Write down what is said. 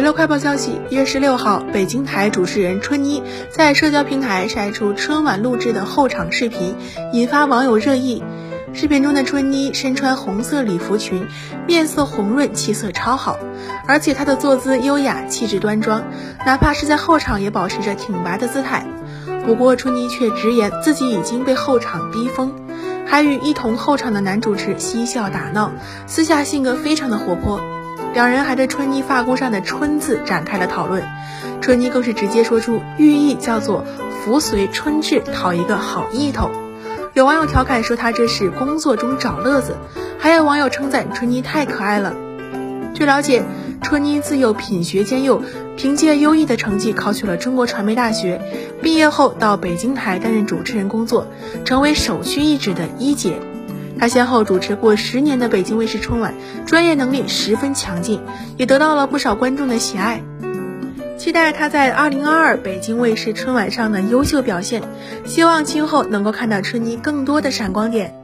娱乐快报消息：一月十六号，北京台主持人春妮在社交平台晒出春晚录制的后场视频，引发网友热议。视频中的春妮身穿红色礼服裙，面色红润，气色超好，而且她的坐姿优雅，气质端庄，哪怕是在后场也保持着挺拔的姿态。不过，春妮却直言自己已经被后场逼疯，还与一同后场的男主持嬉笑打闹，私下性格非常的活泼。两人还对春妮发箍上的“春”字展开了讨论，春妮更是直接说出寓意叫做“福随春至”，讨一个好意头。有网友调侃说她这是工作中找乐子，还有网友称赞春妮太可爱了。据了解，春妮自幼品学兼优，凭借优异的成绩考取了中国传媒大学，毕业后到北京台担任主持人工作，成为首屈一指的一姐。他先后主持过十年的北京卫视春晚，专业能力十分强劲，也得到了不少观众的喜爱。期待他在二零二二北京卫视春晚上的优秀表现，希望今后能够看到春妮更多的闪光点。